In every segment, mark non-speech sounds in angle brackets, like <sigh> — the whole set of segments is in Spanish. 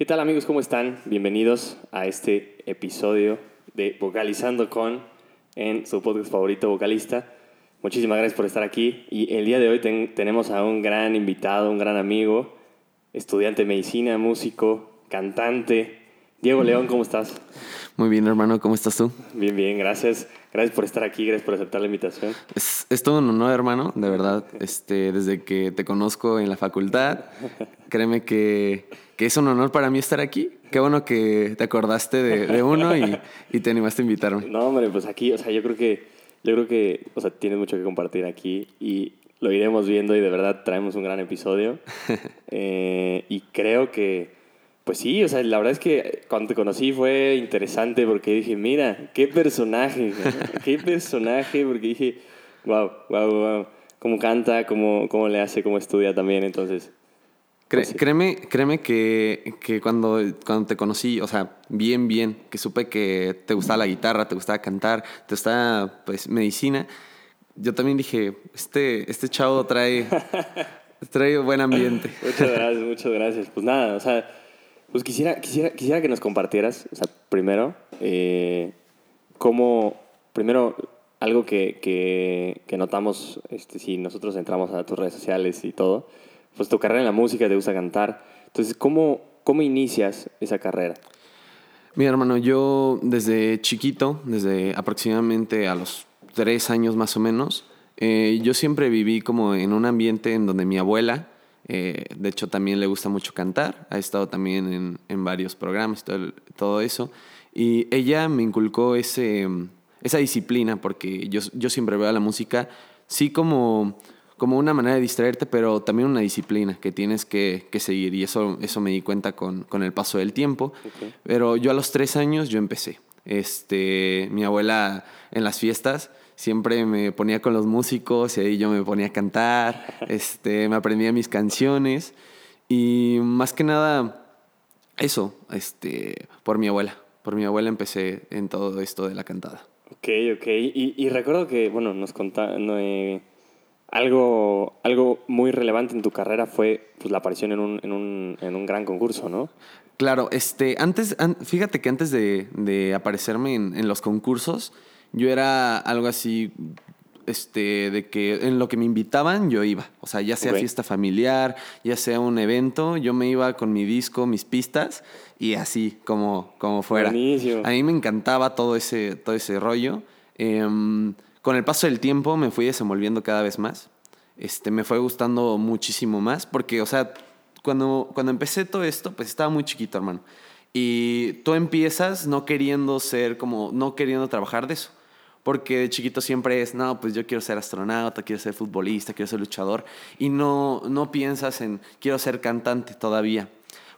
¿Qué tal amigos? ¿Cómo están? Bienvenidos a este episodio de Vocalizando con en su podcast favorito vocalista. Muchísimas gracias por estar aquí y el día de hoy tenemos a un gran invitado, un gran amigo, estudiante de medicina, músico, cantante. Diego León, ¿cómo estás? Muy bien, hermano, ¿cómo estás tú? Bien, bien, gracias. Gracias por estar aquí, gracias por aceptar la invitación. Es, es todo un honor, hermano, de verdad. Este, desde que te conozco en la facultad, créeme que, que es un honor para mí estar aquí. Qué bueno que te acordaste de, de uno y, y, te animaste a invitarme. No, hombre, pues aquí, o sea, yo creo que, yo creo que, o sea, tienes mucho que compartir aquí y lo iremos viendo y de verdad traemos un gran episodio. <laughs> eh, y creo que pues sí, o sea, la verdad es que cuando te conocí fue interesante porque dije, mira, qué personaje, qué personaje, porque dije, wow, wow, wow, cómo canta, cómo, cómo le hace, cómo estudia también, entonces... Pues. Créeme, créeme que, que, cuando, cuando te conocí, o sea, bien, bien, que supe que te gustaba la guitarra, te gustaba cantar, te gustaba, pues, medicina, yo también dije, este, este chavo trae, trae buen ambiente. <laughs> muchas gracias, muchas gracias. Pues nada, o sea pues quisiera, quisiera, quisiera que nos compartieras, o sea, primero, eh, cómo, primero, algo que, que, que, notamos, este, si nosotros entramos a tus redes sociales y todo, pues tu carrera en la música, te gusta cantar. Entonces, ¿cómo, cómo inicias esa carrera? Mira, hermano, yo desde chiquito, desde aproximadamente a los tres años más o menos, eh, yo siempre viví como en un ambiente en donde mi abuela, eh, de hecho, también le gusta mucho cantar. Ha estado también en, en varios programas, todo, todo, eso. Y ella me inculcó ese, esa disciplina, porque yo, yo siempre veo a la música, sí como, como una manera de distraerte, pero también una disciplina que tienes que, que seguir. Y eso, eso me di cuenta con, con el paso del tiempo. Okay. Pero yo a los tres años yo empecé. Este, mi abuela en las fiestas siempre me ponía con los músicos y ahí yo me ponía a cantar, <laughs> este, me aprendía mis canciones y más que nada eso, este, por mi abuela. Por mi abuela empecé en todo esto de la cantada. Ok, ok. Y, y recuerdo que, bueno, nos contaron... Eh, algo, algo muy relevante en tu carrera fue pues, la aparición en un, en, un, en un gran concurso, ¿no? Claro, este, antes, an, fíjate que antes de, de aparecerme en, en los concursos, yo era algo así, este, de que en lo que me invitaban yo iba. O sea, ya sea okay. fiesta familiar, ya sea un evento, yo me iba con mi disco, mis pistas y así como, como fuera. Buenísimo. A mí me encantaba todo ese, todo ese rollo. Eh, con el paso del tiempo me fui desenvolviendo cada vez más. Este, me fue gustando muchísimo más porque, o sea, cuando, cuando empecé todo esto, pues estaba muy chiquito, hermano. Y tú empiezas no queriendo ser como, no queriendo trabajar de eso. Porque de chiquito siempre es, no, pues yo quiero ser astronauta, quiero ser futbolista, quiero ser luchador. Y no, no piensas en, quiero ser cantante todavía.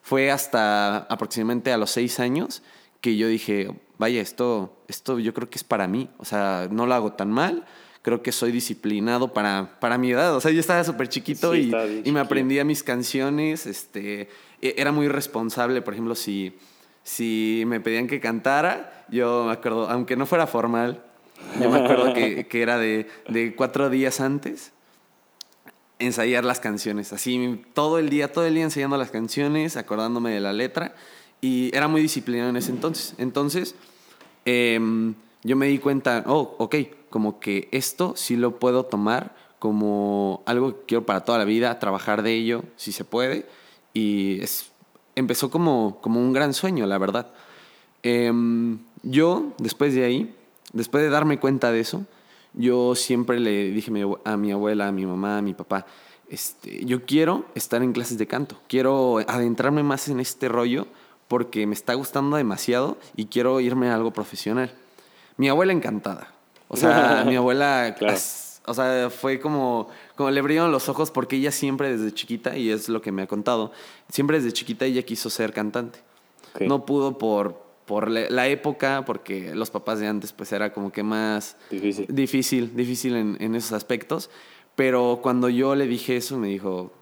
Fue hasta aproximadamente a los seis años que yo dije, vaya, esto, esto yo creo que es para mí. O sea, no lo hago tan mal. Creo que soy disciplinado para, para mi edad. O sea, yo estaba súper chiquito sí, y, y me aprendía mis canciones. Este, era muy responsable, por ejemplo, si, si me pedían que cantara, yo me acuerdo, aunque no fuera formal, yo me acuerdo que, <laughs> que era de, de, cuatro días antes ensayar las canciones. Así todo el día, todo el día ensayando las canciones, acordándome de la letra. Y era muy disciplinado en ese entonces. Entonces, eh, yo me di cuenta, oh, ok, como que esto sí lo puedo tomar como algo que quiero para toda la vida, trabajar de ello, si se puede. Y es, empezó como, como un gran sueño, la verdad. Eh, yo, después de ahí, después de darme cuenta de eso, yo siempre le dije a mi abuela, a mi mamá, a mi papá, este, yo quiero estar en clases de canto, quiero adentrarme más en este rollo porque me está gustando demasiado y quiero irme a algo profesional. Mi abuela encantada. O sea, <laughs> mi abuela, claro. o sea, fue como, como le brillaron los ojos porque ella siempre desde chiquita, y es lo que me ha contado, siempre desde chiquita ella quiso ser cantante. Okay. No pudo por, por la época, porque los papás de antes pues era como que más difícil, difícil, difícil en, en esos aspectos. Pero cuando yo le dije eso, me dijo,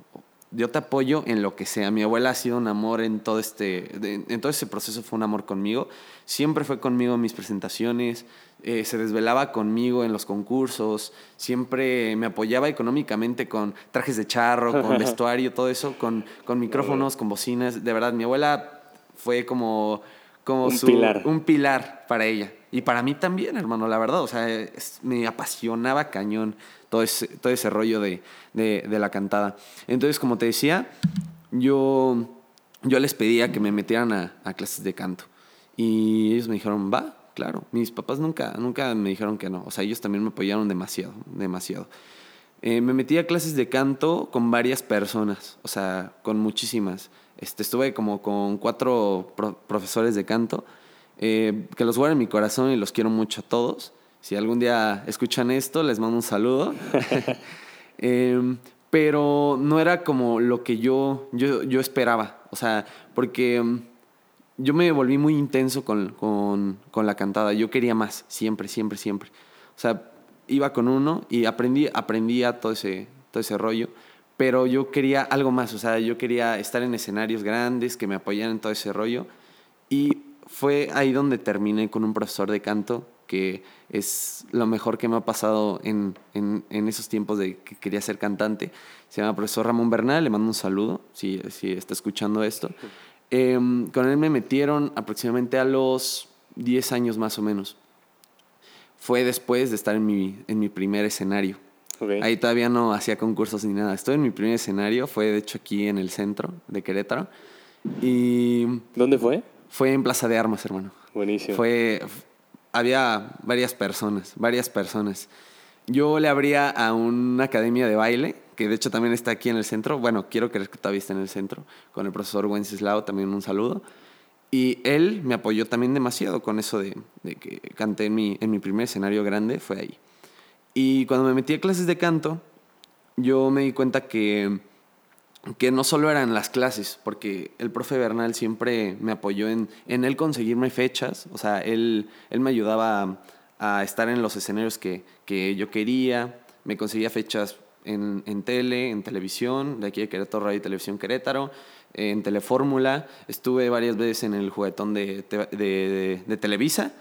yo te apoyo en lo que sea. Mi abuela ha sido un amor en todo este, en todo ese proceso fue un amor conmigo. Siempre fue conmigo en mis presentaciones, eh, se desvelaba conmigo en los concursos, siempre me apoyaba económicamente con trajes de charro, con <laughs> vestuario, todo eso, con, con micrófonos, con bocinas. De verdad, mi abuela fue como, como Un su, pilar. un pilar para ella. Y para mí también, hermano, la verdad. O sea, me apasionaba cañón todo ese, todo ese rollo de, de- la cantada. Entonces, como te decía, yo, yo les pedía que me metieran a, clases de canto. Y ellos me dijeron, va, claro. Mis papás nunca, nunca me dijeron que no. O sea, ellos también me apoyaron demasiado, demasiado. Eh, me metí a clases de canto con varias personas, o sea, con muchísimas. Este, estuve como con cuatro pro- profesores de canto, eh, que los guardo en mi corazón y los quiero mucho a todos. Si algún día escuchan esto, les mando un saludo. <laughs> Em, pero no era como lo que yo, yo, yo esperaba, o sea, porque em, yo me volví muy intenso con, con, con la cantada. Yo quería más, siempre, siempre, siempre. O sea, iba con uno y aprendí, aprendía todo ese, todo ese rollo, pero yo quería algo más. O sea, yo quería estar en escenarios grandes, que me apoyaran en todo ese rollo. Y fue ahí donde terminé con un profesor de canto que es lo mejor que me ha pasado en, en, en esos tiempos de que quería ser cantante. Se llama profesor Ramón Bernal, le mando un saludo si, si está escuchando esto. Em, con él me metieron aproximadamente a los 10 años más o menos. Fue después de estar en mi, en mi primer escenario. Ok. Ahí todavía no hacía concursos ni nada. Estoy en mi primer escenario, fue de hecho aquí en el centro de Querétaro. Y ¿Dónde fue? Fue en Plaza de Armas, hermano. Buenísimo. Fue, había varias personas, varias personas. Yo le abría a una academia de baile, que de hecho también está aquí en el centro. Bueno, quiero creer que todavía está en el centro, con el profesor Wenceslao, también un saludo. Y él me apoyó también demasiado con eso de, de que canté en mi, en mi primer escenario grande, fue ahí. Y cuando me metí a clases de canto, yo me di cuenta que, que no solo eran las clases, porque el profe Bernal siempre me apoyó en, en él conseguirme fechas, o sea, él, él me ayudaba a, estar en los escenarios que, que yo quería, me conseguía fechas en, en tele, en televisión, de aquí de Querétaro Radio y Televisión Querétaro, en Telefórmula, estuve varias veces en el juguetón de, de, Televisa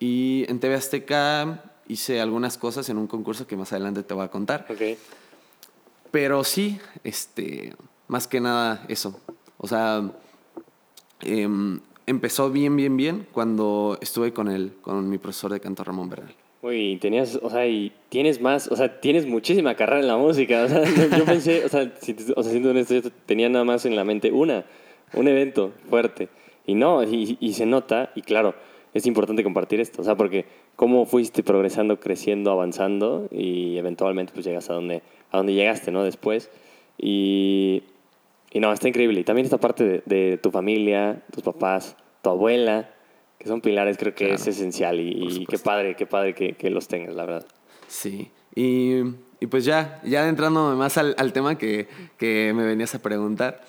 y en TV Azteca hice algunas cosas en un concurso que más adelante te voy a contar. Ok. Pero sí, este, más que nada eso. O sea, em, empezó bien, bien, bien cuando estuve con él, con mi profesor de canto Ramón Bernal. Uy, tenías, o sea, y tienes más, o sea, tienes muchísima carrera en la música. O sea, <laughs> yo, pensé, o sea, si, o sea, siendo honesto, yo tenía nada más en la mente una, un evento fuerte. Y no, y, y se nota, y claro, es importante compartir esto, o sea, porque cómo fuiste progresando, creciendo, avanzando, y eventualmente pues llegas a donde, a donde llegaste, ¿no? Después. Y, y no, está increíble. Y también esta parte de, de tu familia, tus papás, tu abuela, que son pilares, creo que Claro. es esencial. Y, y qué padre, qué padre que, que los tengas, la verdad. Sí. Y, y pues ya, ya adentrándome más al, al tema que, que me venías a preguntar,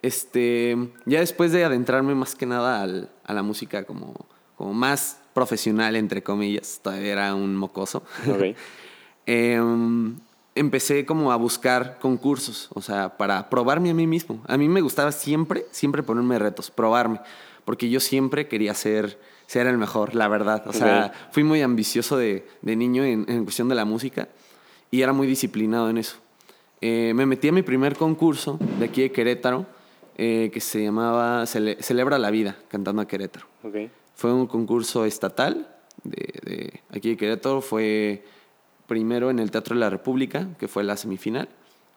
este, ya después de adentrarme más que nada al- a la música como, como más profesional, entre comillas, todavía era un mocoso. Ok. <laughs> em, empecé como a buscar concursos, o sea, para probarme a mí mismo. A mí me gustaba siempre, siempre ponerme retos, probarme, porque yo siempre quería ser, ser el mejor, la verdad. O sea, Ok. fui muy ambicioso de, de niño en, en cuestión de la música y era muy disciplinado en eso. Eh, me metí a mi primer concurso de aquí de Querétaro, eh, que se llamaba Cele- Celebra la Vida, cantando a Querétaro. Fue un concurso estatal de, de aquí de Querétaro. Fue primero en el Teatro de la República, que fue la semifinal.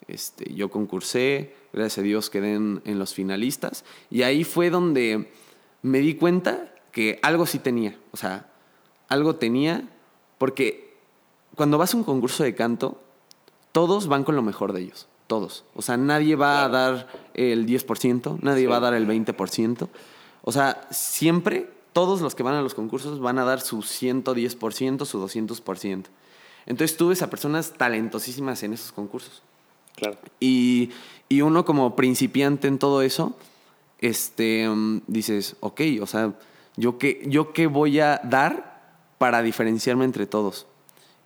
Este, yo concursé, gracias a Dios quedé en, en los finalistas. Y ahí fue donde me di cuenta que algo sí tenía. O sea, algo tenía, porque cuando vas a un concurso de canto, todos van con lo mejor de ellos. Todos. O sea, nadie va a dar el 10%, nadie Sí. va a dar el 20%. O sea, siempre todos los que van a los concursos van a dar su 110%, su 200%. Entonces tú ves a personas talentosísimas en esos concursos. Claro. Y, y uno como principiante en todo eso, este, mm, dices, ok, o sea, ¿yo qué, ¿yo qué voy a dar para diferenciarme entre todos?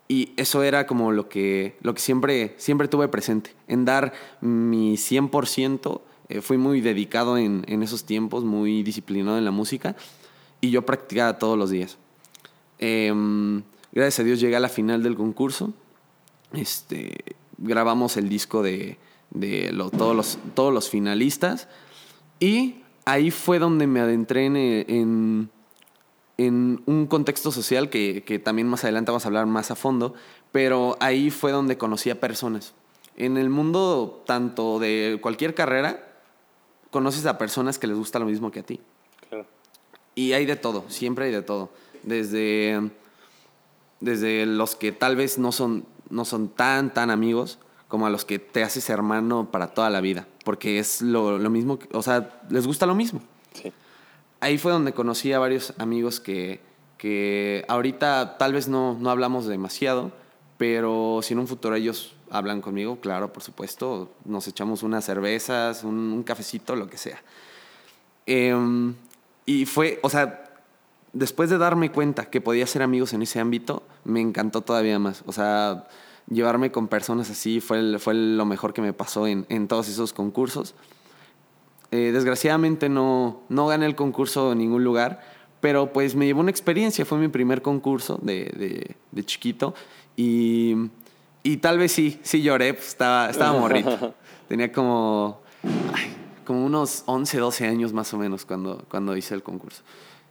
Y eso era como lo que, lo que siempre, siempre tuve presente, en dar mi 100%. eh, fui muy dedicado en, en esos tiempos, muy disciplinado en la música y yo practicaba todos los días. Em, gracias a Dios llegué a la final del concurso. Este, grabamos el disco de, de lo- todos, los, todos los finalistas. Y ahí fue donde me adentré en, en, en un contexto social que, que, también más adelante vamos a hablar más a fondo, pero ahí fue donde conocí a personas. En el mundo tanto de cualquier carrera, conoces a personas que les gusta lo mismo que a ti. Claro. Y hay de todo, siempre hay de todo. Desde, desde los que tal vez no son, no son tan, tan amigos, como a los que te haces hermano para toda la vida, porque es lo, lo mismo, o sea, les gusta lo mismo. Sí ahí fue donde conocí a varios amigos que, que ahorita tal vez no, no hablamos demasiado, pero si en un futuro ellos hablan conmigo, claro, por supuesto, nos echamos unas cervezas, un, cafecito, lo que sea. Em, y fue, o sea, después de darme cuenta que podía ser amigos en ese ámbito, me encantó todavía más. O sea, llevarme con personas así fue, fue lo mejor que me pasó en, en todos esos concursos. Eh, desgraciadamente no, no gané el concurso en ningún lugar, pero pues me llevó una experiencia, fue mi primer concurso de, de, chiquito y, y, tal vez sí, sí lloré, pues estaba, estaba morrito. <laughs> Tenía como, como unos 11, 12 años más o menos cuando, cuando hice el concurso.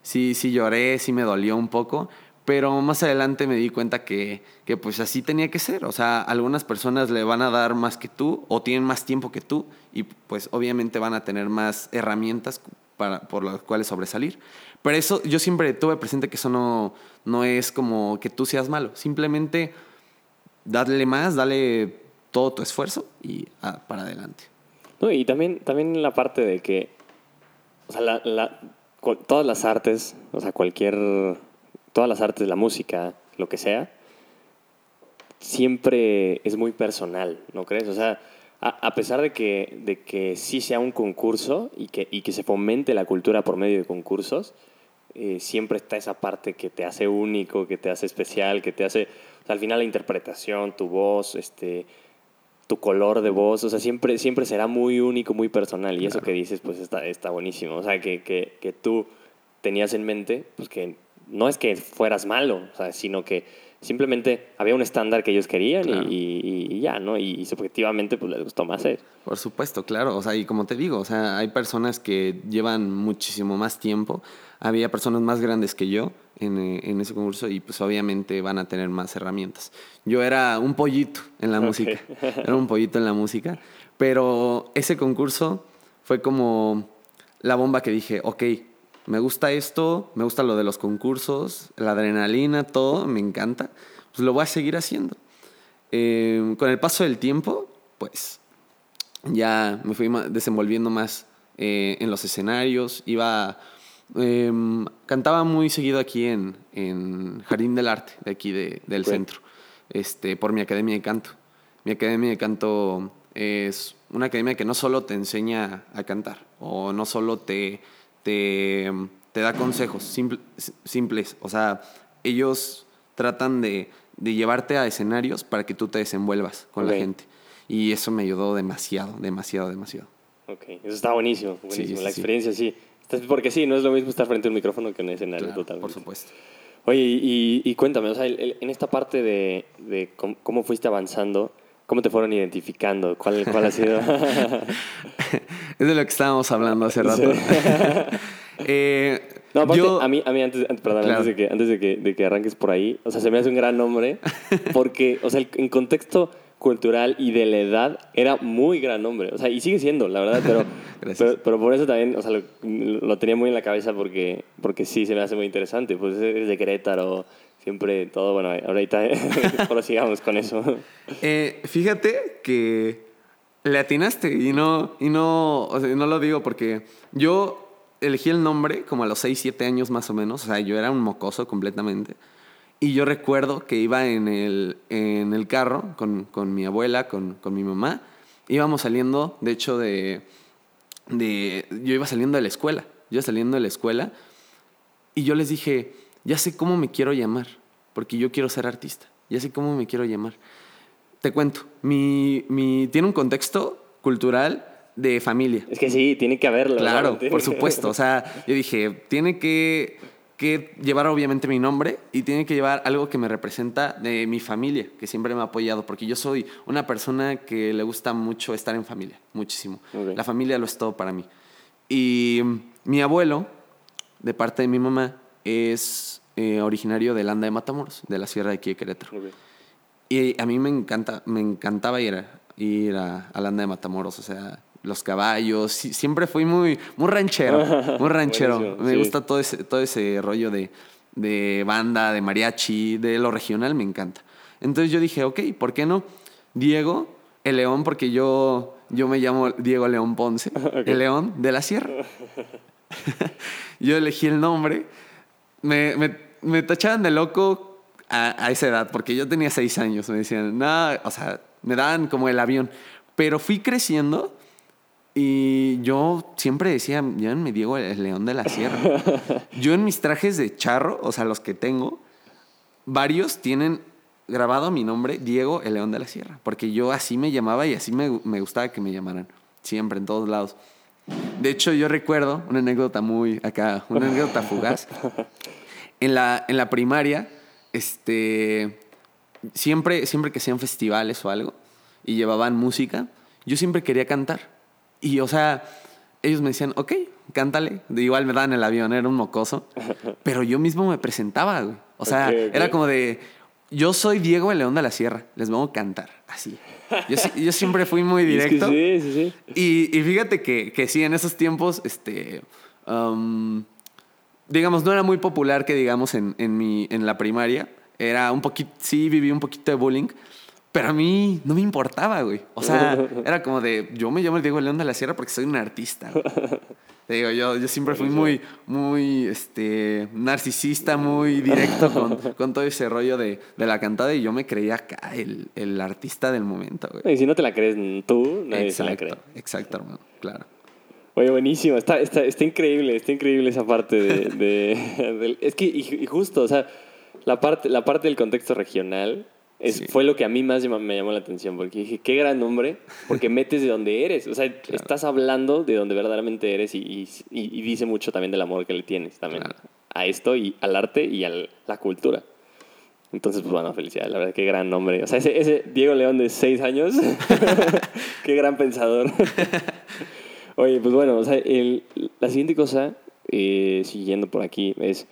Sí, sí lloré, sí me dolió un poco, pero más adelante me di cuenta que, que, pues así tenía que ser. O sea, algunas personas le van a dar más que tú o tienen más tiempo que tú y pues obviamente van a tener más herramientas para, por las cuales sobresalir. Pero eso yo siempre tuve presente que eso no, no es como que tú seas malo. Simplemente darle más, dale todo tu esfuerzo y ah, para adelante. No, y también, también la parte de que o sea, la, todas las artes, o sea, cualquier todas las artes, la música, lo que sea, siempre es muy personal, ¿no crees? O sea, a, pesar de que, de que sí sea un concurso y que, y que se fomente la cultura por medio de concursos, eh, siempre está esa parte que te hace único, que te hace especial, que te hace, al final la interpretación, tu voz, este, tu color de voz, o sea, siempre, siempre será muy único, muy personal. Y eso que dices, pues está, está buenísimo. O sea, que, que, que tú tenías en mente, pues que no es que fueras malo, sino que simplemente había un estándar que ellos querían y, ya, ¿no? Y, subjetivamente pues les gustó más eso. Por supuesto, claro. O sea, y como te digo, o sea, hay personas que llevan muchísimo más tiempo. Había personas más grandes que yo en, eh, en ese concurso y pues obviamente van a tener más herramientas. Yo era un pollito en la música. Era un pollito en la música. Pero ese concurso fue como la bomba que dije, ok, me gusta esto, me gusta lo de los concursos, la adrenalina, todo, me encanta, pues lo voy a seguir haciendo. Eh, con el paso del tiempo, pues ya me fui desenvolviendo más eh, en los escenarios, iba, em, cantaba muy seguido aquí en, en, Jardín del Arte, de aquí del centro, este, por mi academia de canto. Mi academia de canto es una academia que no solo te enseña a cantar, o no solo te te, da consejos simples. O sea, ellos tratan de, llevarte a escenarios para que tú te desenvuelvas con la gente. Y eso me ayudó demasiado, demasiado, demasiado. Ok, eso está buenísimo, buenísimo. la experiencia sí. Porque sí, no es lo mismo estar frente a un micrófono que en un escenario totalmente. Por supuesto. Oye, y, cuéntame, o sea, en esta parte de, de cómo, fuiste avanzando, ¿Cómo te fueron identificando? ¿Cuál, cuál ha sido? <laughs> es de lo que estábamos hablando hace rato. <laughs> eh, no, aparte, a mí, a mí antes, perdón, antes, de, que, antes de, que, de que arranques por ahí, o sea, se me hace un gran nombre porque, o sea, en contexto cultural y de la edad era muy gran nombre. O sea, y sigue siendo, la verdad, pero, <laughs> pero, por eso también, o sea, lo, lo, tenía muy en la cabeza porque, porque sí se me hace muy interesante. Pues es de Querétaro, siempre todo, bueno, ahorita <laughs> sigamos con eso. <laughs> Eh, fíjate que le atinaste y no, y no, no lo digo porque yo elegí el nombre como a los 6, 7 años más o menos, o sea, yo era un mocoso completamente. Y yo recuerdo que iba en el, en el carro con, con mi abuela, con, con, mi mamá. Íbamos saliendo, de hecho, de, de... Yo iba saliendo de la escuela. Yo iba saliendo de la escuela. Y yo les dije, ya sé cómo me quiero llamar, porque yo quiero ser artista, ya sé cómo me quiero llamar. Te cuento, mi, mi, tiene un contexto cultural de familia. Es que sí, tiene que haberlo. Claro, por <laughs> supuesto. O sea, yo dije, tiene que, que llevar obviamente mi nombre y tiene que llevar algo que me representa de mi familia, que siempre me ha apoyado, porque yo soy una persona que le gusta mucho estar en familia, muchísimo. La familia lo es todo para mí. Y mi abuelo, de parte de mi mamá, es eh, originario de Landa de Matamoros, de la sierra de aquí de Querétaro. Ok. Y a mí me, encanta, me encantaba ir a, ir a, a Landa de Matamoros, o sea, los caballos. siempre fui muy, muy ranchero, <laughs> muy ranchero. Buenísimo, me sí. gusta todo ese, todo ese rollo de, de banda, de mariachi, de lo regional, me encanta. Entonces yo dije, ok, ¿por qué no? Diego, el león, porque yo, yo me llamo Diego León Ponce, <laughs> el león de la sierra. <laughs> yo elegí el nombre. Me, me, me tachaban de loco a, a esa edad, porque yo tenía seis años. Me decían, no, o sea, me daban como el avión. Pero fui creciendo y yo siempre decía, llámenme Diego el león de la sierra. <laughs> yo en mis trajes de charro, o sea, los que tengo, varios tienen grabado mi nombre, Diego el león de la sierra, porque yo así me llamaba y así me, me gustaba que me llamaran, siempre, en todos lados. De hecho, yo recuerdo una anécdota muy acá, una anécdota fugaz. <laughs> En la, en la primaria, este, siempre, siempre que hacían festivales o algo y llevaban música, yo siempre quería cantar. Y, o sea, ellos me decían, ok, cántale. De igual me daban el avión, era un mocoso. Pero yo mismo me presentaba, güey. O sea, era como de, yo soy Diego el León de la Sierra, les vamos a cantar, así. Yo, si- yo siempre fui muy <laughs> Es que directo. sí, sí, sí. Y, y fíjate que, que sí, en esos tiempos, este, um, digamos, no era muy popular que digamos en, en, mi, en la primaria. Era un poquito, sí, viví un poquito de bullying, pero a mí no me importaba, güey. O sea, <laughs> era como de, yo me llamo el Diego León de la Sierra porque soy un artista. güey. <laughs> Te digo, yo, yo siempre fui muy, muy, este, narcisista, muy directo con, <laughs> con todo ese rollo de, de la cantada y yo me creía acá el, el artista del momento, güey. Y si no te la crees tú, nadie se la cree. Exacto, exacto, hermano, claro. Oye, buenísimo. Está, está, está increíble, está increíble esa parte de... es que, y, y justo, o sea, la parte, la parte del contexto regional es, Sí. fue lo que a mí más me llamó la atención, porque dije, qué gran nombre, porque <laughs> metes de donde eres. O sea, estás hablando de donde verdaderamente eres y, y, y dice mucho también del amor que le tienes también Claro. a esto y al arte y a la cultura. Entonces, pues bueno, felicidades, la verdad, qué gran nombre. O sea, ese, ese Diego León de seis años, <laughs> <laughs> qué gran pensador. Oye, pues bueno, o sea, el- la siguiente cosa, eh, siguiendo por aquí, es,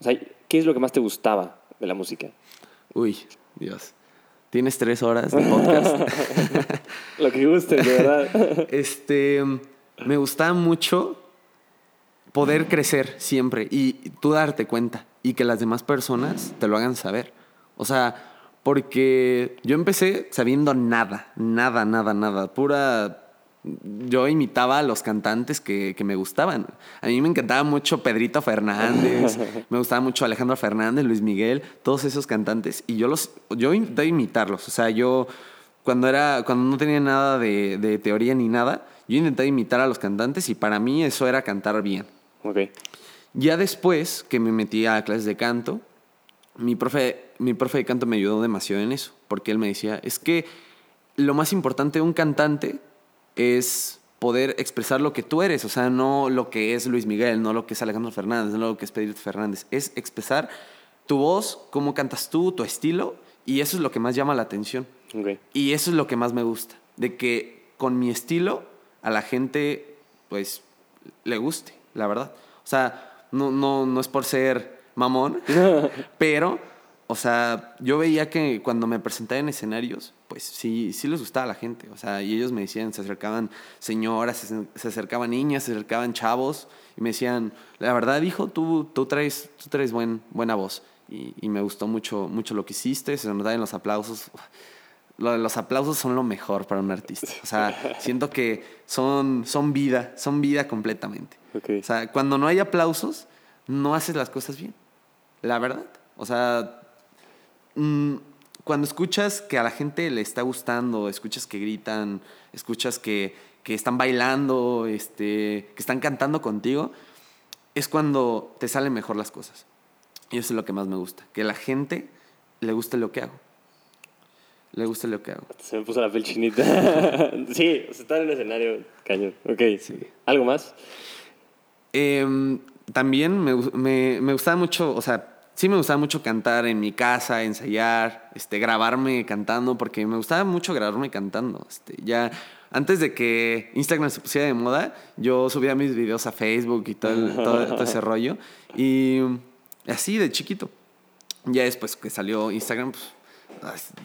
o sea, ¿qué es lo que más te gustaba de la música? Uy, Dios. Tienes tres horas de podcast. <laughs> Lo que gustes, de verdad. <laughs> este, me gustaba mucho poder crecer siempre y tú darte cuenta y que las demás personas te lo hagan saber. O sea, porque yo empecé sabiendo nada, nada, nada, nada, pura... Yo imitaba a los cantantes que, que me gustaban. A mí me encantaba mucho Pedrito Fernández, <laughs> me gustaba mucho Alejandro Fernández, Luis Miguel, todos esos cantantes. Y yo los, yo intenté imitarlos. O sea, yo cuando era, cuando no tenía nada de, de teoría ni nada, yo intenté imitar a los cantantes y para mí eso era cantar bien. ok. Ya después que me metí a clases de canto, mi profe, mi profe de canto me ayudó demasiado en eso, porque él me decía, es que lo más importante de un cantante es poder expresar lo que tú eres, o sea, no lo que es Luis Miguel, no lo que es Alejandro Fernández, no lo que es Pedrito Fernández, es expresar tu voz, cómo cantas tú, tu estilo, y eso es lo que más llama la atención. Y eso es lo que más me gusta, de que con mi estilo a la gente, pues, le guste, la verdad. O sea, no, no, no es por ser mamón, <laughs> pero, o sea, yo veía que cuando me presentaba en escenarios, pues sí, sí les gustaba a la gente. O sea, y ellos me decían, se acercaban señoras, se, se acercaban niñas, se acercaban chavos, y me decían, la verdad, hijo, tú, tú traes, tú traes buen, buena voz. Y, y me gustó mucho, mucho lo que hiciste, se nos en los aplausos. Los aplausos son lo mejor para un artista. O sea, <laughs> siento que son, son vida, son vida completamente. O sea, cuando no hay aplausos, no haces las cosas bien. La verdad. O sea, mm, cuando escuchas que a la gente le está gustando, escuchas que gritan, escuchas que, que están bailando, este, que están cantando contigo, es cuando te salen mejor las cosas. Y eso es lo que más me gusta. Que a la gente le guste lo que hago. Le guste lo que hago. Se me puso la piel chinita. <laughs> sí, o sea, estar en el escenario, cañón. Ok. ¿Algo más? Em, también me, me, me gustaba mucho, o sea, sí me gustaba mucho cantar en mi casa, ensayar, este, grabarme cantando, porque me gustaba mucho grabarme cantando. Este, ya antes de que Instagram se pusiera de moda, yo subía mis videos a Facebook y todo, el- todo- todo ese rollo. Y así de chiquito. Ya después que salió Instagram, pues,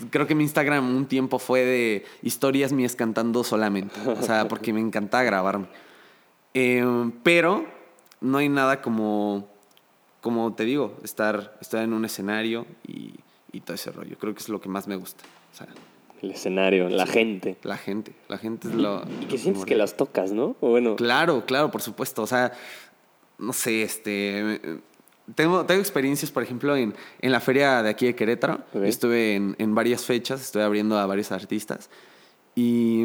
creo que mi Instagram un tiempo fue de historias mías cantando solamente. O sea, porque me encantaba grabarme. Eh, pero no hay nada como, como te digo, estar, estar en un escenario y, y todo ese rollo. Creo que es lo que más me gusta. O sea, El escenario, la gente. la gente. La gente es lo... Y que sientes que las tocas, ¿no? O bueno, Claro, claro, por supuesto. O sea, no sé, este. Tengo, tengo experiencias, por ejemplo, en, en la feria de aquí de Querétaro. Estuve en, en varias fechas, estuve abriendo a varios artistas. Y,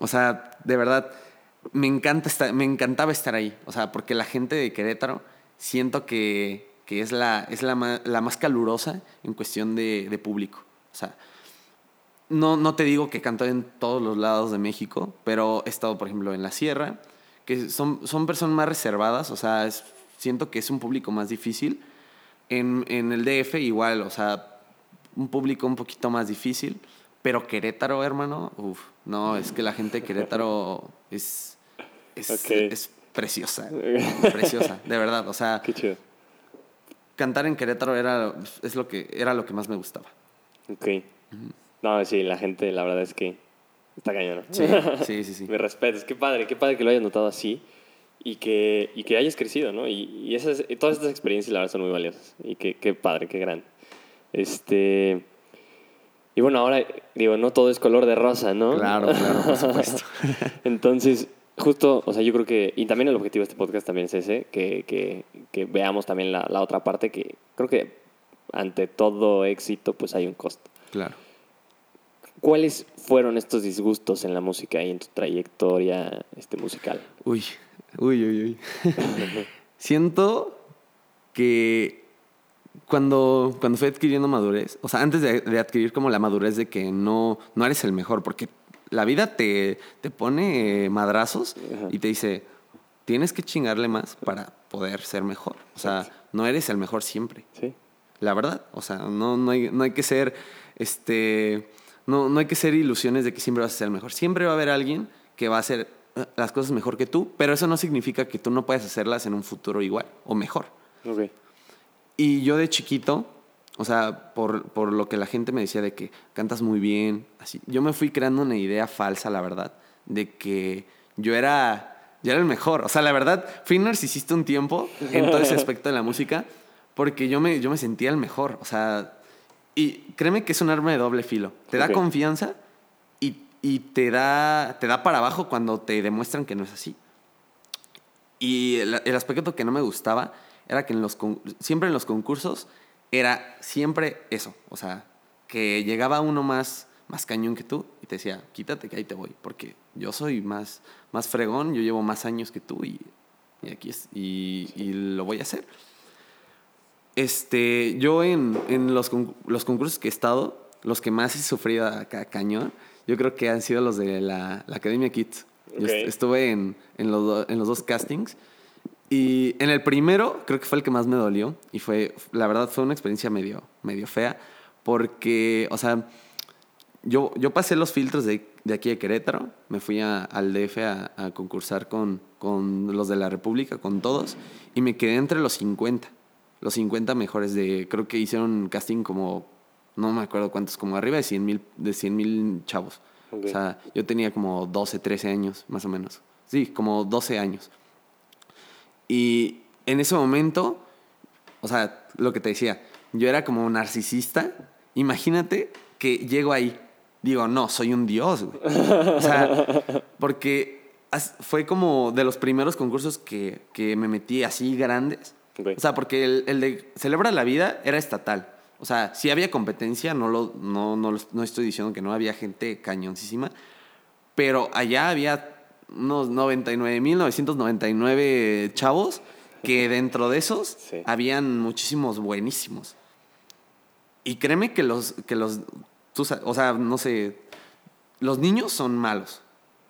o sea, de verdad, me, encanta estar, me encantaba estar ahí. O sea, porque la gente de Querétaro siento que, que es, la, es la, la más calurosa en cuestión de, de público. O sea, no, no te digo que canto en todos los lados de México, pero he estado, por ejemplo, en la sierra, que son, son personas más reservadas, o sea, es- siento que es un público más difícil. En, en el DF igual, o sea, un público un poquito más difícil, pero Querétaro, hermano, uff, no, es que la gente de Querétaro es, es, Ok. es preciosa, preciosa, de verdad, o sea, qué chido. cantar en Querétaro era, es lo que, era lo que más me gustaba. Ok. No, sí, la gente, la verdad es que está cañona. <laughs> Sí, sí, sí, sí. Me respetas. Qué padre, qué padre que lo hayas notado así y que, y que hayas crecido, ¿no? Y, y esas, y todas estas experiencias, la verdad, son muy valiosas. Y que, qué padre, qué grande. Este. Y bueno, ahora, digo, no todo es color de rosa, ¿no? Claro, claro, por supuesto. <laughs> Entonces, justo, o sea, yo creo que, y también el objetivo de este podcast también es ese, que, que, que veamos también la, la otra parte, que creo que ante todo éxito, pues hay un costo. Claro. ¿Cuáles fueron estos disgustos en la música y en tu trayectoria este, musical? Uy, uy, uy, uy. <laughs> Siento que cuando, cuando fui adquiriendo madurez, o sea, antes de, de adquirir como la madurez de que no, no eres el mejor, porque la vida te, te pone eh, madrazos Ajá. y te dice, tienes que chingarle más para poder ser mejor. O sea, no eres el mejor siempre. Sí. La verdad, o sea, no, no, hay, no hay que ser, este, no, no hay que ser ilusiones de que siempre vas a ser el mejor. Siempre va a haber alguien que va a hacer eh, las cosas mejor que tú, pero eso no significa que tú no puedas hacerlas en un futuro igual o mejor. Ok. Y yo de chiquito, o sea, por, por lo que la gente me decía de que cantas muy bien, así, yo me fui creando una idea falsa, la verdad, de que yo era, yo era el mejor. O sea, la verdad, fui narcisista un tiempo en todo ese <laughs> aspecto de la música, porque yo me, yo me sentía el mejor. O sea, y créeme que es un arma de doble filo. Te da confianza y, y te, da, te da para abajo cuando te demuestran que no es así. Y el, el aspecto que no me gustaba era que en los con- siempre en los concursos era siempre eso. O sea, que llegaba uno más, más cañón que tú y te decía, quítate que ahí te voy, porque yo soy más, más fregón, yo llevo más años que tú y, y aquí es, y, y lo voy a hacer. Este, yo en, en los, los concursos que he estado, los que más he sufrido acá cañón, yo creo que han sido los de la, la Academia Kids. Yo Ok. est- estuve en, en, los do- en los dos castings y en el primero creo que fue el que más me dolió y fue, la verdad fue una experiencia medio, medio fea porque, o sea, yo, yo pasé los filtros de, de aquí de Querétaro, me fui a- al DF a, a concursar con, con los de la República, con todos, y me quedé entre los 50, los 50 mejores de, creo que hicieron casting como, no me acuerdo cuántos, como arriba de 100 mil de 100 mil chavos. Ok. O sea, yo tenía como 12, 13 años, más o menos. Sí, como 12 años. Y en ese momento, o sea, lo que te decía, yo era como un narcisista. Imagínate que llego ahí. Digo, no, soy un dios, güey. O sea, <laughs> porque fue como de los primeros concursos que, que me metí así grandes. Ok. O sea, porque el, el de Celebra la Vida era estatal. O sea, sí había competencia, no, lo, no, no, no estoy diciendo que no había gente cañoncísima, pero allá había unos 99.999 chavos que dentro de esos Sí. habían muchísimos buenísimos. Y créeme que los, que los, tú o sea, no sé, los niños son malos.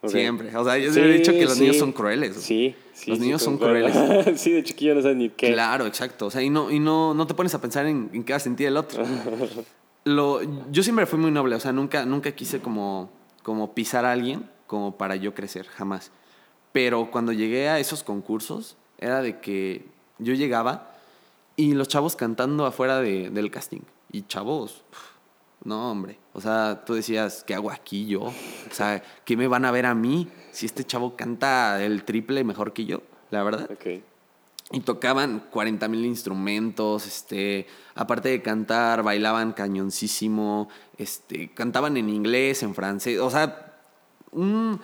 Siempre. O sea, yo Sí, siempre he dicho que los sí. niños son crueles. Sí, sí. Los niños son concuerdo. <laughs> sí, de chiquillo no sabes ni qué. Claro, exacto. O sea, y no, y no, no te pones a pensar en, en qué va a sentir el otro. <laughs> Lo, yo siempre fui muy noble, o sea, nunca, nunca quise como, como pisar a alguien como para yo crecer, jamás. Pero cuando llegué a esos concursos, era de que yo llegaba y los chavos cantando afuera de- del casting. Y chavos, no, hombre. O sea, tú decías, ¿qué hago aquí yo? O sea, ¿qué me van a ver a mí si este chavo canta el triple mejor que yo? La verdad. Y tocaban 40 mil instrumentos, este, aparte de cantar, bailaban cañoncísimo, este, cantaban en inglés, en francés, o sea, un,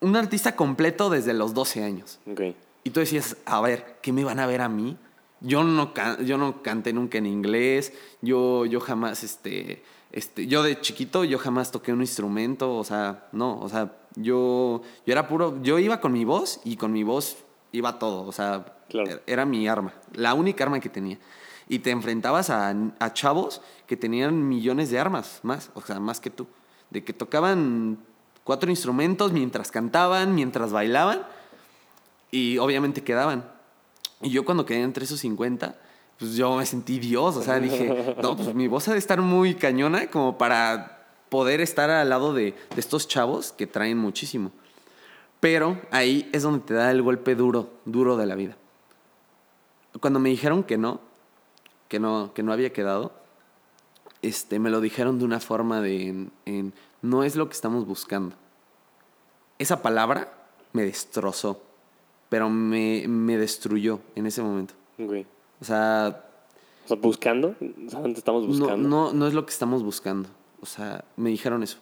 un artista completo desde los 12 años. Ok. Y tú decías, a ver, ¿qué me van a ver a mí? Yo no, can- yo no canté nunca en inglés, yo, yo jamás, este, este, yo de chiquito, yo jamás toqué un instrumento, o sea, no, o sea, yo, yo era puro, yo iba con mi voz y con mi voz iba todo, o sea, Claro. er- era mi arma, la única arma que tenía. Y te enfrentabas a, a chavos que tenían millones de armas, más, o sea, más que tú, de que tocaban cuatro instrumentos mientras cantaban, mientras bailaban y obviamente quedaban. Y yo cuando quedé entre esos 50, pues yo me sentí Dios, o sea, dije, <laughs> no, pues mi voz ha de estar muy cañona como para poder estar al lado de, de estos chavos que traen muchísimo. Pero ahí es donde te da el golpe duro, duro de la vida. Cuando me dijeron que no, que no, que no había quedado, este, me lo dijeron de una forma de, en- en, no es lo que estamos buscando. Esa palabra me destrozó, pero me, me destruyó en ese momento. Ok. O sea, O sea, buscando. Solamente estamos no, buscando. no, no es lo que estamos buscando. O sea, me dijeron eso.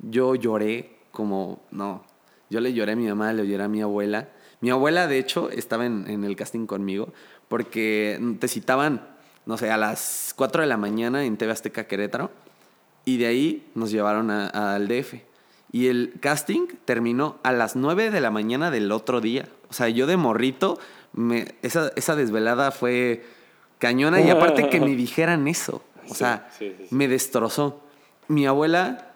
Yo lloré como, no, yo le lloré a mi mamá, le lloré a mi abuela. Mi abuela, de hecho, estaba en, en el casting conmigo porque te citaban, no sé, a las 4 de la mañana en TV Azteca Querétaro y de ahí nos llevaron al DF. Y el casting terminó a las 9 de la mañana del otro día. O sea, yo de morrito, me, esa, esa desvelada fue cañona y aparte que me <laughs> dijeran eso. O sea, sí, sí, sí. me destrozó. Mi abuela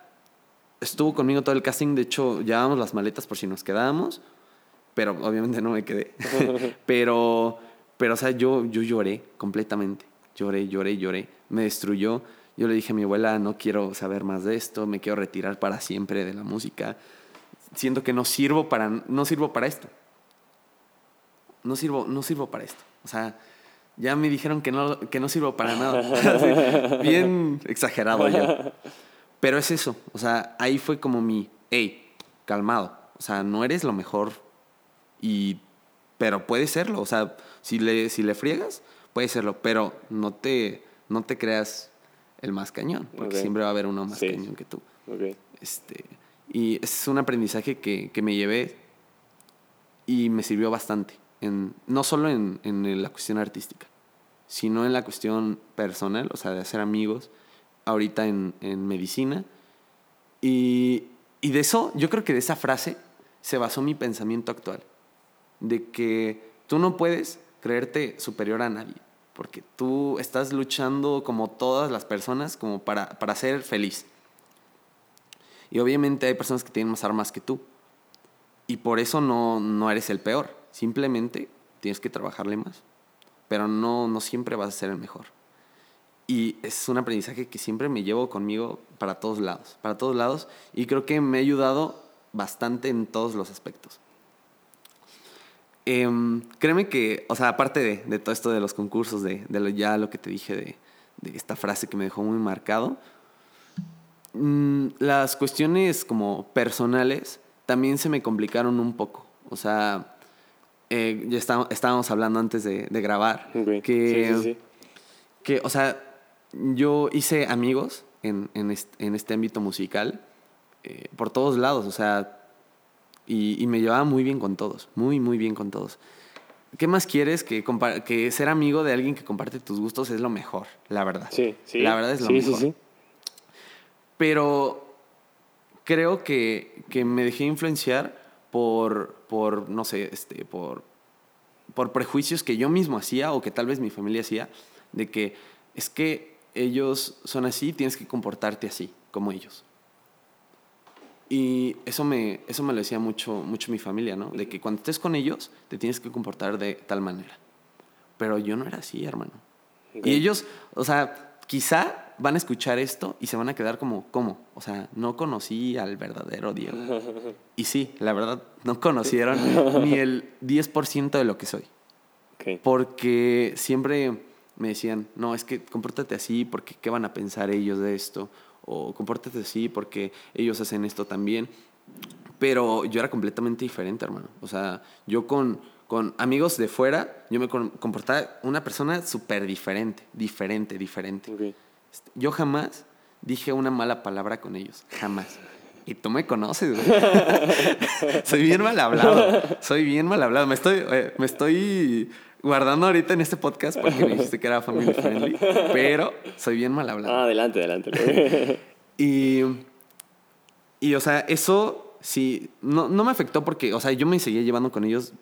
estuvo conmigo todo el casting, de hecho, llevábamos las maletas por si nos quedábamos, pero obviamente no me quedé. <laughs> pero, pero, o sea, yo, yo lloré completamente. Lloré, lloré, lloré. Me destruyó. Yo le dije a mi abuela, no quiero saber más de esto, me quiero retirar para siempre de la música. Siento que no sirvo para, no sirvo para esto. No sirvo, no sirvo para esto. O sea, ya me dijeron que no, que no sirvo para nada. <laughs> Bien exagerado yo. Pero es eso. O sea, ahí fue como mi, hey, calmado. O sea, no eres lo mejor. Y, pero puede serlo. O sea, si le, si le friegas, puede serlo. Pero no te, no te creas el más cañón. Porque siempre va a haber uno más Sí. cañón que tú. Este, y es un aprendizaje que, que me llevé y me sirvió bastante. En, no solo en, en la cuestión artística, sino en la cuestión personal, o sea, de hacer amigos, ahorita en, en medicina. Y, y de eso, yo creo que de esa frase se basó mi pensamiento actual. De que tú no puedes creerte superior a nadie, porque tú estás luchando como todas las personas como para, para ser feliz. Y obviamente hay personas que tienen más armas que tú. Y por eso no, no eres el peor. Simplemente tienes que trabajarle más. Pero no, no siempre vas a ser el mejor. Y es un aprendizaje que siempre me llevo conmigo para todos lados. Para todos lados. Y creo que me ha ayudado bastante en todos los aspectos. Em, créeme que, o sea, aparte de, de todo esto de los concursos, de, de lo, ya lo que te dije de, de esta frase que me dejó muy marcado, Mm, las cuestiones como personales también se me complicaron un poco. O sea, eh, ya está- estábamos hablando antes de, grabar. Que, Sí, sí, sí. que, o sea, yo hice amigos en, en, este, en este ámbito musical eh, por todos lados, o sea, y, y me llevaba muy bien con todos, muy, muy bien con todos. ¿Qué más quieres que, que ser amigo de alguien que comparte tus gustos es lo mejor, la verdad? Sí, sí. La verdad es lo sí, mejor. Sí, sí, Pero creo que, que me dejé influenciar por, por no sé, este, por, por prejuicios que yo mismo hacía o que tal vez mi familia hacía, de que es que ellos son así, tienes que comportarte así, como ellos. Y eso me, eso me lo decía mucho, mucho mi familia, ¿no? De que cuando estés con ellos, te tienes que comportar de tal manera. Pero yo no era así, hermano. Ok. Y ellos, o sea, quizá van a escuchar esto y se van a quedar como, ¿cómo? O sea, no conocí al verdadero Diego. <laughs> Y sí, la verdad, no conocieron ni el 10% de lo que soy. Ok. Porque siempre me decían, no, es que compórtate así porque ¿qué van a pensar ellos de esto? O compórtate así porque ellos hacen esto también. Pero yo era completamente diferente, hermano. O sea, yo con, con amigos de fuera, yo me comportaba una persona súper diferente, diferente, diferente. Yo jamás dije una mala palabra con ellos, jamás. Y tú me conoces, <laughs> soy bien mal hablado. Soy bien mal hablado. Me estoy, eh, me estoy guardando ahorita en este podcast porque me dijiste que era family friendly. <laughs> Pero soy bien mal hablado. Ah, adelante, adelante. <laughs> Y, y, o sea, eso sí, no, no me afectó porque, o sea, yo me seguía llevando con ellos,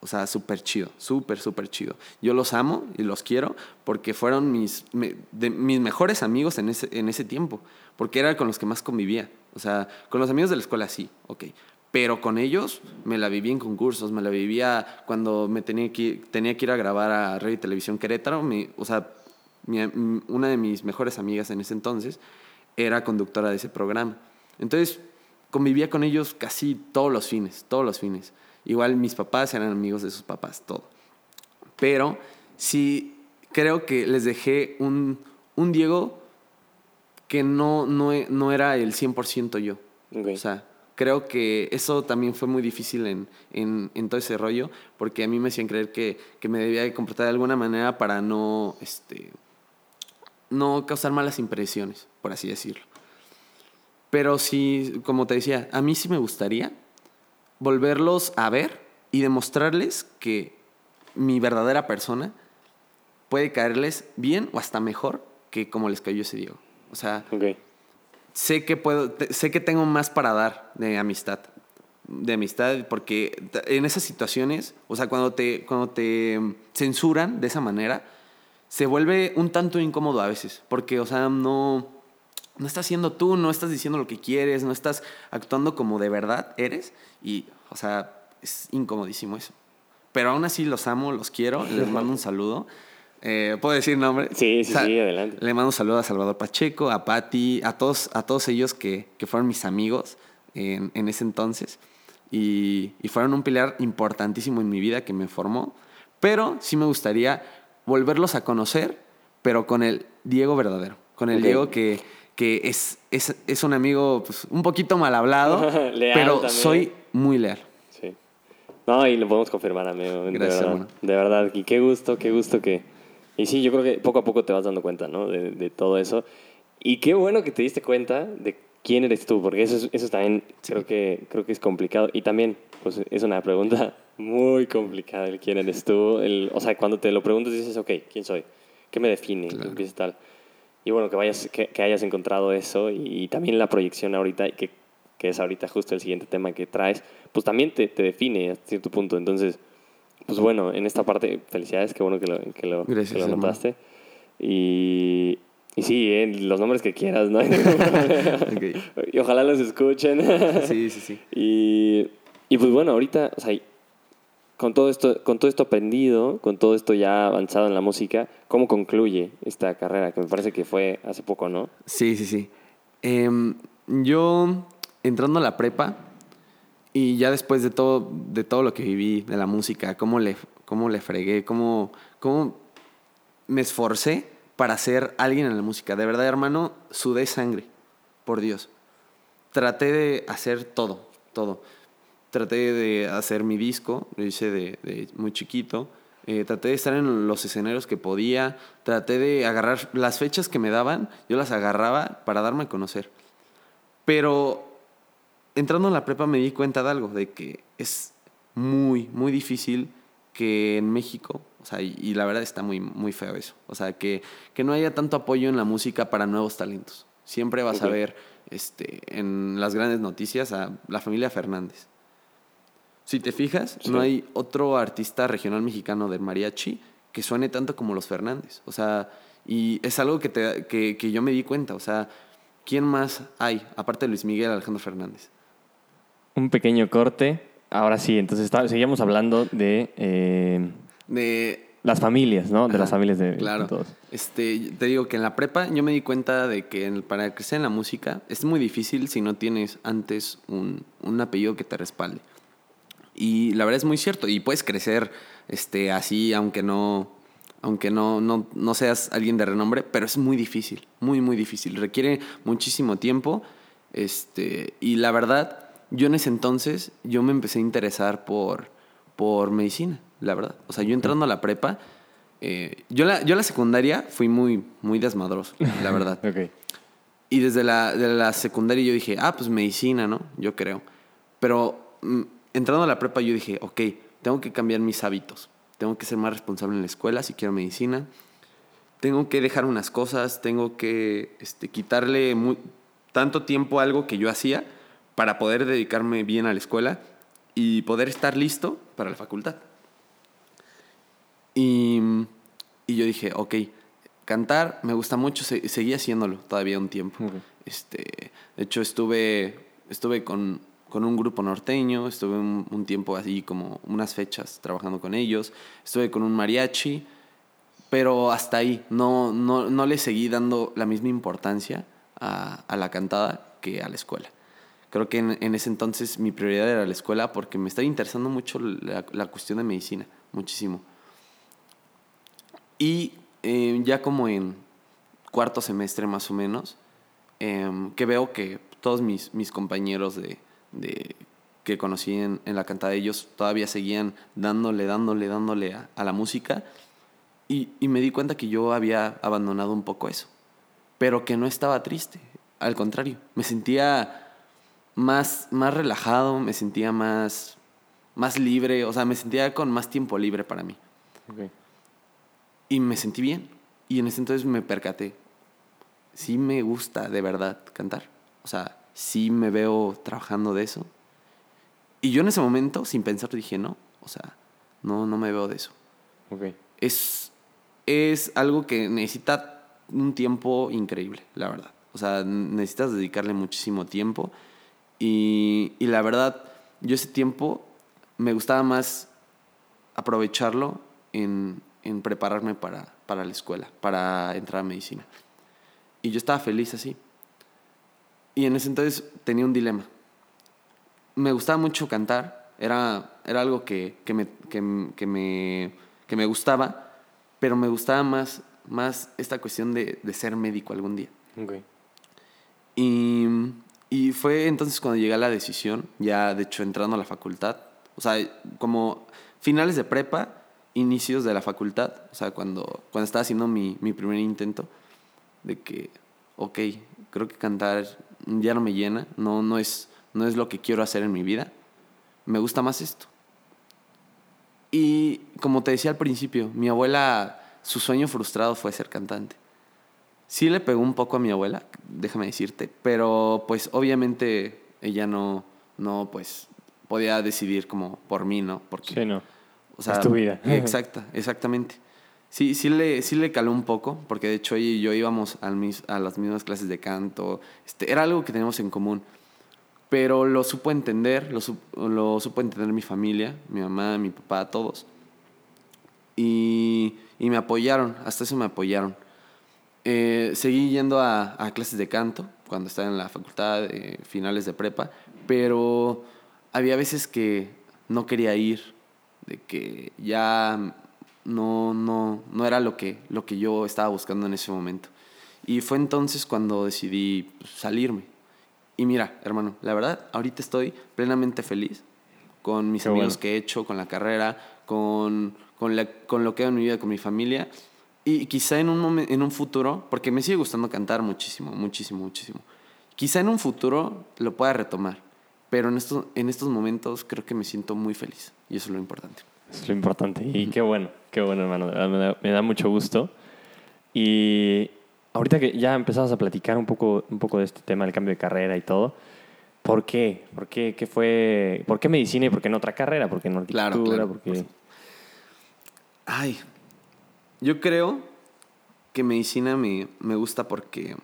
o sea, súper chido, súper, súper chido. Yo los amo y los quiero porque fueron mis, me- de, mis mejores amigos en ese, en ese tiempo, porque era con los que más convivía. O sea, con los amigos de la escuela sí, ok. Pero con ellos me la vivía en concursos, me la vivía cuando me tenía que, ir- tenía que ir a grabar a Radio y Televisión Querétaro. mi- o sea, mi- una de mis mejores amigas en ese entonces era conductora de ese programa. Entonces, convivía con ellos casi todos los fines, todos los fines. Igual mis papás eran amigos de sus papás, todo. Pero sí creo que les dejé un, un Diego que no, no, no era el 100% yo. Ok. O sea, creo que eso también fue muy difícil en, en, todo ese rollo, porque a mí me hacían creer que, que me debía de comportar de alguna manera para no, este, no causar malas impresiones, por así decirlo. Pero sí, como te decía, a mí sí me gustaría volverlos a ver y demostrarles que mi verdadera persona puede caerles bien o hasta mejor que como les cayó ese Diego. O sea, Ok. Sé que puedo, sé que tengo más para dar de amistad. De amistad, porque en esas situaciones, o sea, cuando te, cuando te censuran de esa manera, se vuelve un tanto incómodo a veces. Porque, o sea, no, no estás siendo tú, no estás diciendo lo que quieres, no estás actuando como de verdad eres. Y, o sea, es incomodísimo eso. Pero aún así los amo, los quiero, les mando un saludo. Eh, ¿Puedo decir nombre? Sí, sí, sí, adelante. le mando un saludo a Salvador Pacheco, a Patti, a todos, a todos ellos que, que fueron mis amigos en, en ese entonces. Y, y fueron un pilar importantísimo en mi vida que me formó. Pero sí me gustaría volverlos a conocer, pero con el Diego verdadero. Con el. Diego que, que es, es, es un amigo pues, un poquito mal hablado, <laughs> Leal pero también. soy muy leal. Sí. No, y lo podemos confirmar, amigo. de Gracias, verdad, hermano. De verdad. Y qué gusto, qué gusto que... Y sí, yo creo que poco a poco te vas dando cuenta, ¿no? De, de todo eso. Y qué bueno que te diste cuenta de quién eres tú, porque eso, es- eso también creo, que, creo que es complicado. Y también, pues es una pregunta <laughs> muy complicada el quién eres tú. El, o sea, cuando te lo preguntas dices, ok, ¿quién soy? ¿Qué me define? Claro. Tal. Y bueno, que, vayas, que, que hayas encontrado eso y, y también la proyección ahorita, que, que es ahorita justo el siguiente tema que traes, pues también te, te define a cierto punto. Entonces, pues bueno, en esta parte, felicidades, qué bueno que lo, que lo, Gracias, que lo notaste. Y, y sí, eh, los nombres que quieras, ¿no? <laughs> Ok. y ojalá los escuchen. Sí, sí, sí. <laughs> Y, y pues bueno, ahorita, o sea, con todo, esto, con todo esto aprendido, con todo esto ya avanzado en la música, ¿cómo concluye esta carrera? Que me parece que fue hace poco, ¿no? Sí, sí, sí. Em, yo entrando a la prepa y ya después de todo, de todo lo que viví de la música, cómo le, cómo le fregué, cómo, cómo me esforcé para ser alguien en la música. De verdad, hermano, sudé sangre, por Dios. Traté de hacer todo, todo. Traté de hacer mi disco, lo hice de, muy chiquito. Eh, traté de estar en los escenarios que podía. Traté de agarrar las fechas que me daban, yo las agarraba para darme a conocer. Pero entrando en la prepa me di cuenta de algo, de que es muy, muy difícil que en México, o sea, y, y la verdad está muy, muy feo eso, o sea, que, que no haya tanto apoyo en la música para nuevos talentos. Siempre vas a ver este, en las grandes noticias a la familia Fernández. Si te fijas, Sí. no hay otro artista regional mexicano de mariachi que suene tanto como los Fernández. O sea, y es algo que, te, que, que yo me di cuenta. O sea, ¿quién más hay, aparte de Luis Miguel Alejandro Fernández? Un pequeño corte. Ahora sí, entonces está- seguíamos hablando de eh, De las familias, ¿no? De las familias de, de claro. todos. Este, te digo que en la prepa yo me di cuenta de que en- para crecer en la música es muy difícil si no tienes antes un, un apellido que te respalde. Y la verdad es muy cierto. Y puedes crecer este, así, aunque no, aunque no, no, no seas alguien de renombre, pero es muy difícil, muy, muy difícil. Requiere muchísimo tiempo. Este, y la verdad, yo en ese entonces, yo me empecé a interesar por, por medicina, la verdad. O sea, yo entrando a la prepa, eh, yo, la, yo la secundaria fui muy, muy desmadroso, la verdad. <laughs> Ok. Y desde la, de la secundaria yo dije, ah, pues medicina, ¿no? Yo creo. Pero mm, entrando a la prepa yo dije, ok, tengo que cambiar mis hábitos. Tengo que ser más responsable en la escuela si quiero medicina. Tengo que dejar unas cosas, tengo que este, quitarle mu- tanto tiempo a algo que yo hacía para poder dedicarme bien a la escuela y poder estar listo para la facultad. Y, y yo dije, ok, cantar me gusta mucho, se- seguí haciéndolo todavía un tiempo. Este, de hecho, estuve, estuve con, con un grupo norteño, estuve un, un tiempo así como unas fechas trabajando con ellos, estuve con un mariachi, pero hasta ahí, no, no, no le seguí dando la misma importancia a, a la cantada que a la escuela. Creo que en, en ese entonces mi prioridad era la escuela porque me estaba interesando mucho la, la cuestión de medicina, muchísimo. Y eh, ya como en cuarto semestre más o menos, em, que veo que todos mis, mis compañeros de, de- que conocí en, en la cantada, ellos todavía seguían dándole, dándole, dándole a, a la música. Y, y me di cuenta que yo había abandonado un poco eso, pero que no estaba triste, al contrario, me sentía más, más relajado, me sentía más, más libre, o sea, me sentía con más tiempo libre para mí. ok. Y me sentí bien. Y en ese entonces me percaté. Sí me gusta de verdad cantar. O sea, sí me veo trabajando de eso. Y yo en ese momento, sin pensar, dije, no. O sea, no, no me veo de eso. Ok. Es, es algo que necesita un tiempo increíble, la verdad. O sea, necesitas dedicarle muchísimo tiempo. Y, y la verdad, yo ese tiempo me gustaba más aprovecharlo en, en prepararme para, para la escuela, para entrar a medicina. Y yo estaba feliz así. Y en ese entonces tenía un dilema. Me gustaba mucho cantar, era, era algo que, que, me, que, que me, que me gustaba, pero me gustaba más, más esta cuestión de, de ser médico algún día. Ok. Y, y fue entonces cuando llegué a la decisión, ya de hecho entrando a la facultad, o sea, como finales de prepa, inicios de la facultad, o sea, cuando, cuando estaba haciendo mi, mi primer intento, de que, ok, creo que cantar ya no me llena, no, no, es, no es lo que quiero hacer en mi vida, me gusta más esto. Y como te decía al principio, mi abuela, su sueño frustrado fue ser cantante. Sí le pegó un poco a mi abuela, déjame decirte, pero pues obviamente ella no, no pues podía decidir como por mí, ¿no? Porque, Sí, no. o sea, es tu vida. <laughs> Exacta, exactamente. Sí, sí le, sí le caló un poco, porque de hecho ella y yo íbamos al mis- a las mismas clases de canto, este, era algo que teníamos en común. Pero lo supo entender, lo, lo supo entender mi familia, mi mamá, mi papá, todos. Y, y me apoyaron, hasta eso me apoyaron. Eh, seguí yendo a, a clases de canto cuando estaba en la facultad, eh, finales de prepa, pero había veces que no quería ir, de que ya no, no, no era lo que, lo que yo estaba buscando en ese momento. Y fue entonces cuando decidí pues, salirme. Y mira, hermano, la verdad, ahorita estoy plenamente feliz con mis Qué amigos bueno. que he hecho, con la carrera, con, con, la- con lo que hago en mi vida, con mi familia. Y quizá en un, momen- en un futuro, porque me sigue gustando cantar muchísimo, muchísimo, muchísimo. Quizá en un futuro lo pueda retomar. Pero en estos, en estos momentos creo que me siento muy feliz. Y eso es lo importante. Eso es lo importante. Y qué bueno, qué bueno, hermano. Me da, me da mucho gusto. Y ahorita que ya empezabas a platicar un poco, un poco de este tema del cambio de carrera y todo, ¿por qué? ¿Por qué, qué fue? ¿Por qué medicina y por qué no otra carrera? ¿Por qué no Claro, arquitectura? claro, ¿Por qué- por Ay, yo creo que medicina me, me gusta porque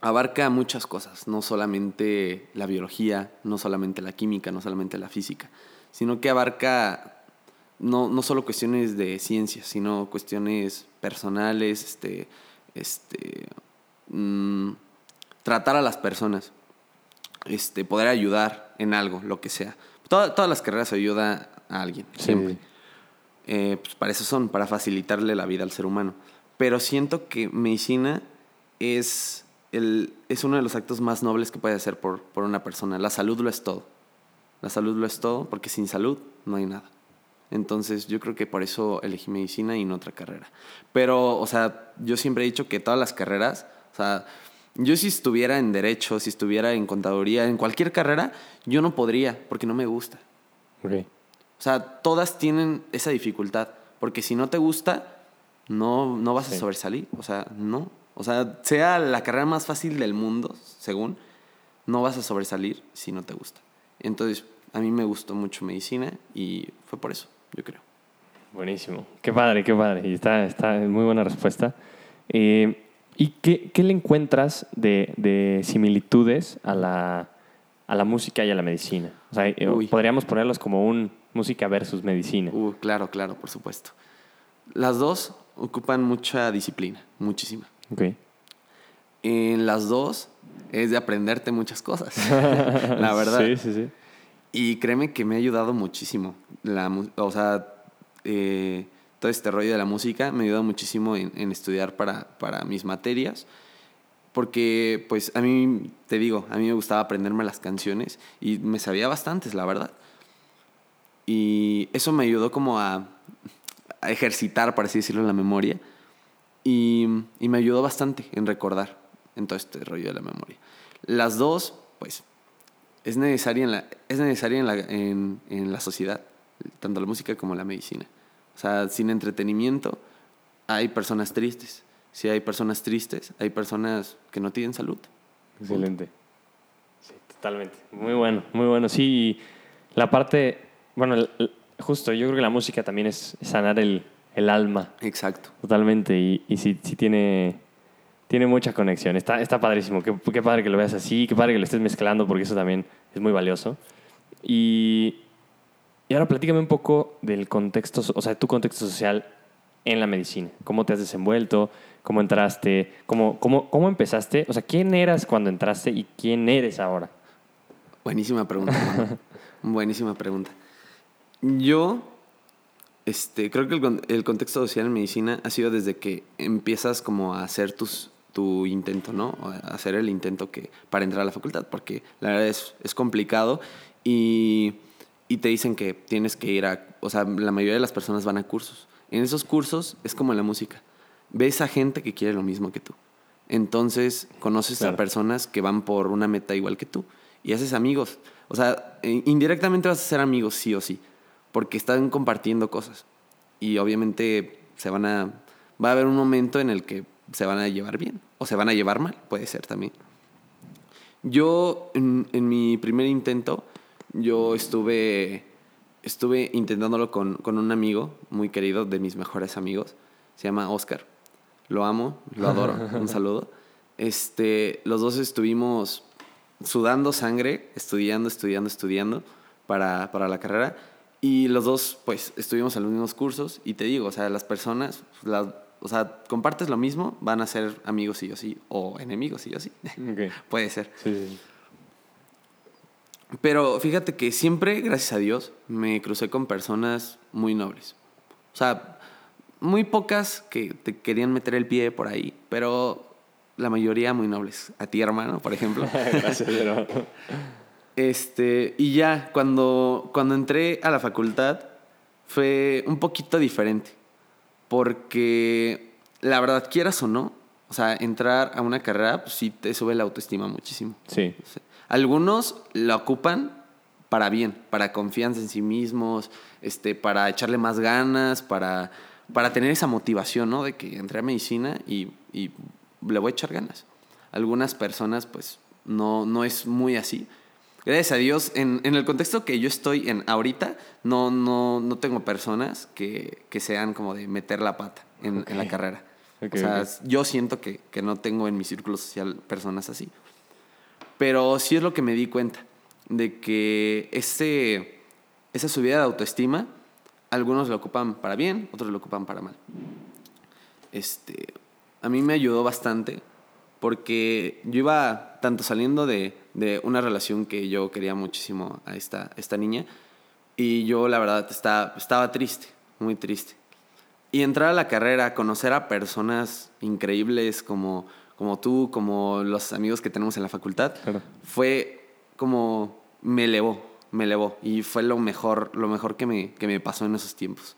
abarca muchas cosas, no solamente la biología, no solamente la química, no solamente la física, sino que abarca no, no solo cuestiones de ciencia, sino cuestiones personales, este, este, mm, tratar a las personas, este, poder ayudar en algo, lo que sea. todas las carreras ayudan a alguien, siempre. Eh, pues para eso son, para facilitarle la vida al ser humano. Pero siento que medicina es, el, es uno de los actos más nobles que puede hacer por, por una persona. La salud lo es todo. La salud lo es todo, porque sin salud no hay nada. Entonces yo creo que por eso elegí medicina y no otra carrera. Pero, o sea, yo siempre he dicho que todas las carreras, o sea, yo si estuviera en derecho, si estuviera en contaduría, en cualquier carrera, yo no podría, porque no me gusta. Okay. O sea, todas tienen esa dificultad, porque si no te gusta, no, no vas a sobresalir. O sea, no. O sea, sea la carrera más fácil del mundo, según, no vas a sobresalir si no te gusta. Entonces, a mí me gustó mucho medicina y fue por eso, yo creo. Buenísimo. Qué padre, qué padre. Y está, está muy buena respuesta. Eh, ¿Y qué, qué, le encuentras de, de similitudes a la, a la, música y a la medicina? O sea, eh, podríamos ponerlos como un música versus medicina. Uh, claro, claro, por supuesto. Las dos ocupan mucha disciplina, muchísima. Okay. En las dos es de aprenderte muchas cosas, <laughs> la verdad. Sí, sí, sí. Y créeme que me ha ayudado muchísimo. La, o sea, eh, todo este rollo de la música me ha ayudado muchísimo en, en, estudiar para, para mis materias. Porque, pues, a mí, te digo, a mí me gustaba aprenderme las canciones y me sabía bastantes, la verdad. Y eso me ayudó como a, a ejercitar, por así decirlo, la memoria. Y, y me ayudó bastante en recordar en todo este rollo de la memoria. Las dos, pues, es necesaria en la, es necesaria en la, en, en la sociedad, tanto la música como la medicina. O sea, sin entretenimiento hay personas tristes. Si hay personas tristes, hay personas que no tienen salud. Excelente. Sí, totalmente. Muy bueno, muy bueno. Sí, la parte, bueno, justo, yo creo que la música también es sanar el, el alma. Exacto. Totalmente. Y, y sí, sí tiene, tiene mucha conexión. Está, está padrísimo. Qué, qué, padre que lo veas así, qué padre que lo estés mezclando, porque eso también es muy valioso. Y, y ahora platícame un poco del contexto, o sea, tu contexto social en la medicina. ¿Cómo te has desenvuelto? ¿Cómo entraste? ¿Cómo, cómo, cómo empezaste? O sea, ¿quién eras cuando entraste y quién eres ahora? Buenísima pregunta. <laughs> Buenísima pregunta. Yo este, creo que el, el, contexto social en medicina ha sido desde que empiezas como a hacer tus, tu intento, ¿no? A hacer el intento que, para entrar a la facultad, porque la verdad es, es complicado y, y, te dicen que tienes que ir a, o sea, la mayoría de las personas van a cursos. En esos cursos es como en la música. Ves a gente que quiere lo mismo que tú. Entonces conoces claro. a personas que van por una meta igual que tú y haces amigos. O sea, indirectamente vas a ser amigos sí o sí porque están compartiendo cosas. Y obviamente se van a. Va a haber un momento en el que se van a llevar bien. O se van a llevar mal, puede ser también. Yo, en, en mi primer intento, yo estuve. Estuve intentándolo con, con, un amigo muy querido, de mis mejores amigos. Se llama Oscar. Lo amo, lo adoro. <laughs> un saludo. Este, los dos estuvimos sudando sangre, estudiando, estudiando, estudiando para, para la carrera y los dos, pues, estuvimos en los mismos cursos y te digo, o sea, las personas, las, o sea, compartes lo mismo, van a ser amigos sí o sí, o enemigos sí o <laughs> sí. Okay. Puede ser. Sí, sí. Pero fíjate que siempre, gracias a Dios, me crucé con personas muy nobles. O sea, muy pocas que te querían meter el pie por ahí, pero la mayoría muy nobles. A ti, hermano, por ejemplo. <laughs> gracias, hermano. Este, y ya, cuando, cuando entré a la facultad fue un poquito diferente. Porque la verdad, quieras o no, o sea, entrar a una carrera, pues sí te sube la autoestima muchísimo. Sí. O sea, algunos la ocupan para bien, para confianza en sí mismos, este, para echarle más ganas, para, para tener esa motivación, ¿no? De que entré a medicina y, y le voy a echar ganas. Algunas personas, pues, no, no es muy así gracias a Dios, en, en, el contexto que yo estoy en ahorita, no, no, no tengo personas que, que sean como de meter la pata en, okay. en la carrera. o sea, yo siento que, que no tengo en mi círculo social personas así. Pero sí es lo que me di cuenta, de que ese, esa subida de autoestima, algunos lo ocupan para bien, otros lo ocupan para mal. Este, a mí me ayudó bastante porque yo iba tanto saliendo de, de una relación que yo quería muchísimo a esta, esta niña y yo la verdad estaba, estaba triste, muy triste. Y entrar a la carrera, conocer a personas increíbles como, como tú, como los amigos que tenemos en la facultad, fue como me elevó, me elevó. Y fue lo mejor, lo mejor que me, que me pasó en esos tiempos.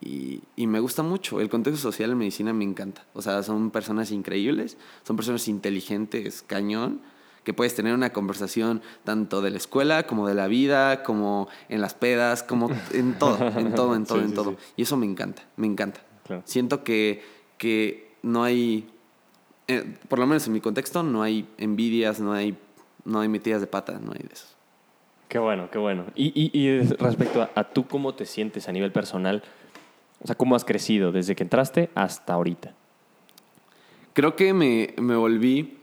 Y, y, me gusta mucho. El contexto social en medicina me encanta. O sea, son personas increíbles, son personas inteligentes, cañón, que puedes tener una conversación tanto de la escuela como de la vida, como en las pedas, como <laughs> en todo, en todo, en todo, en todo. Y eso me encanta, me encanta. Siento que, que no hay, eh, por lo menos en mi contexto, no hay envidias, no hay, no hay metidas de pata, no hay de eso. Qué bueno, qué bueno. Y, y, y respecto a, a, tú, ¿cómo te sientes a nivel personal? O sea, ¿cómo has crecido desde que entraste hasta ahorita? Creo que me, me volví,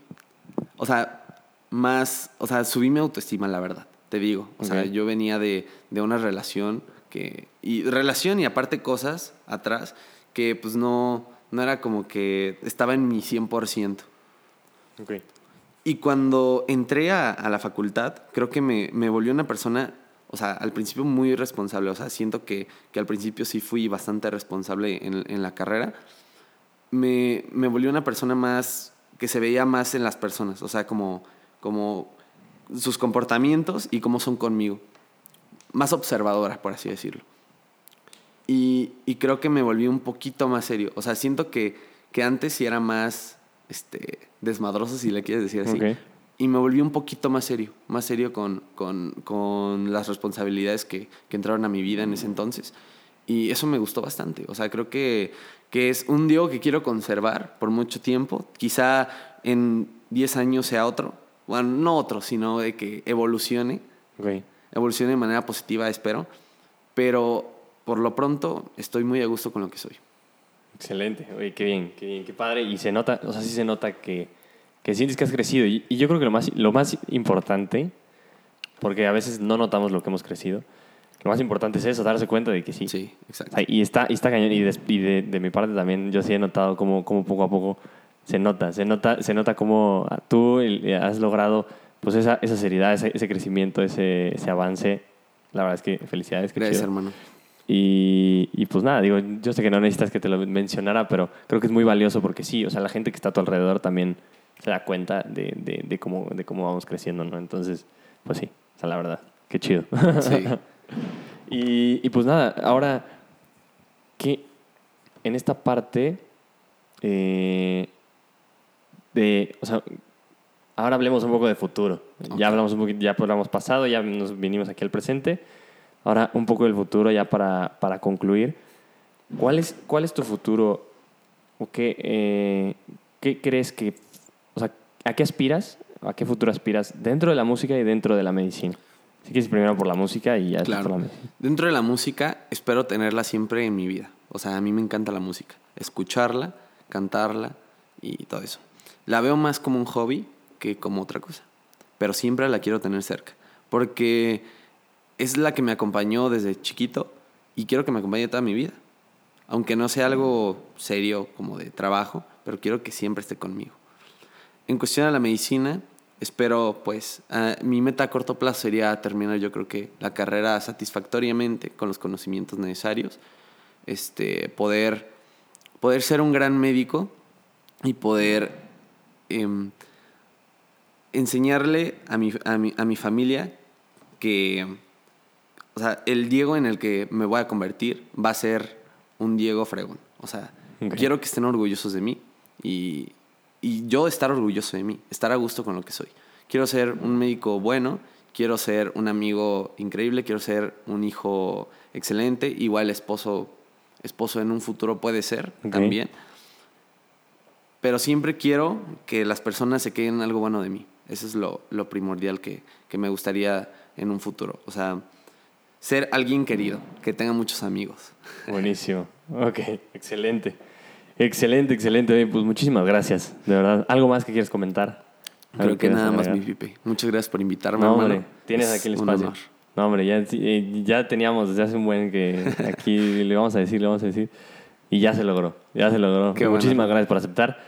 o sea, más, o sea, subí mi autoestima, la verdad, te digo. O sea, yo venía de, de, una relación que, y relación y aparte cosas atrás que pues no, no era como que estaba en mi 100%. Okay. Y cuando entré a, a, la facultad, creo que me, me volvió una persona o sea, al principio muy responsable, o sea, siento que, que al principio sí fui bastante responsable en, en la carrera, me, me, volvió una persona más, que se veía más en las personas, o sea, como, como sus comportamientos y cómo son conmigo, más observadora, por así decirlo. Y, y creo que me volví un poquito más serio, o sea, siento que, que antes sí era más este, desmadroso, si le quieres decir así, okay y me volví un poquito más serio, más serio con, con, con las responsabilidades que, que, entraron a mi vida en ese entonces. Y eso me gustó bastante. O sea, creo que, que es un Diego que quiero conservar por mucho tiempo. Quizá en 10 años sea otro. Bueno, no otro, sino de que evolucione. Okay. Evolucione de manera positiva, espero. Pero por lo pronto estoy muy a gusto con lo que soy. Excelente. Oye, qué bien, qué bien, qué padre. Y se nota, o sea, sí se nota que que sientes que has crecido. Y, yo creo que lo más, lo más importante, porque a veces no notamos lo que hemos crecido, lo más importante es eso, darse cuenta de que sí. Sí, exacto. Y está, y está cañón. Y, de, de, mi parte también, yo sí he notado cómo, cómo poco a poco se nota, se nota, se nota cómo tú has logrado pues esa, esa seriedad, ese, ese crecimiento, ese, ese, avance. La verdad es que felicidades. Gracias, hermano. Y, y, pues nada, digo, yo sé que no necesitas que te lo mencionara, pero creo que es muy valioso porque sí, o sea, la gente que está a tu alrededor también se da cuenta de, de, de, cómo, de cómo vamos creciendo, ¿no? Entonces, pues sí, o sea, la verdad, qué chido. Sí. <laughs> y, y, pues nada, ahora, que en esta parte eh, de, o sea, ahora hablemos un poco de futuro. Okay. Ya hablamos un poquito, ya hablamos pasado, ya nos vinimos aquí al presente. Ahora un poco del futuro ya para, para concluir. ¿Cuál es, ¿Cuál es tu futuro o qué, eh, qué crees que o sea, ¿a qué aspiras? ¿A qué futuro aspiras dentro de la música y dentro de la medicina? Si quieres primero por la música y ya claro. por la medicina. Dentro de la música espero tenerla siempre en mi vida. O sea, a mí me encanta la música. Escucharla, cantarla y todo eso. La veo más como un hobby que como otra cosa. Pero siempre la quiero tener cerca. Porque es la que me acompañó desde chiquito y quiero que me acompañe toda mi vida. Aunque no sea algo serio como de trabajo, pero quiero que siempre esté conmigo. En cuestión de la medicina, espero, pues, mi meta a corto plazo sería terminar, yo creo que la carrera satisfactoriamente con los conocimientos necesarios, este, poder, poder ser un gran médico y poder eh, enseñarle a mi, a, mi, a mi familia que, o sea, el Diego en el que me voy a convertir va a ser un Diego fregón. O sea, okay. quiero que estén orgullosos de mí y y yo estar orgulloso de mí, estar a gusto con lo que soy. Quiero ser un médico bueno, quiero ser un amigo increíble, quiero ser un hijo excelente, igual esposo, esposo en un futuro puede ser okay. también. Pero siempre quiero que las personas se queden algo bueno de mí. Eso es lo, lo primordial que, que me gustaría en un futuro. O sea, ser alguien querido, que tenga muchos amigos. Buenísimo. Ok, excelente. Excelente, excelente. Pues muchísimas gracias, de verdad. ¿Algo más que quieres comentar? Creo que nada más, mi Pipe. Muchas gracias por invitarme, no. Hombre, tienes aquí el espacio. No, hombre, ya, eh, ya teníamos desde hace un buen que aquí <laughs> le vamos a decir, le vamos a decir. Y ya se logró, ya se logró. Muchísimas gracias por aceptar.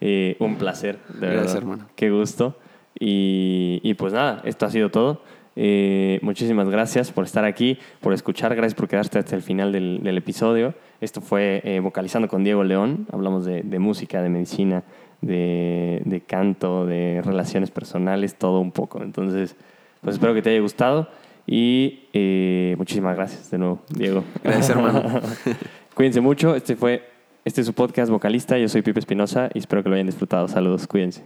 Eh, un placer, de gracias, hermano. Qué gusto. Y, y pues nada, esto ha sido todo. Eh, muchísimas gracias por estar aquí, por escuchar, gracias por quedarte hasta el final del, del episodio. Esto fue eh, Vocalizando con Diego León. Hablamos de, de música, de medicina, de, de, canto, de relaciones personales, todo un poco. Entonces, pues espero que te haya gustado y eh, muchísimas gracias de nuevo, Diego. <laughs> Gracias, hermano. <laughs> Cuídense mucho. Este fue este es su podcast vocalista. Yo soy Pipe Espinosa y espero que lo hayan disfrutado. Saludos, cuídense.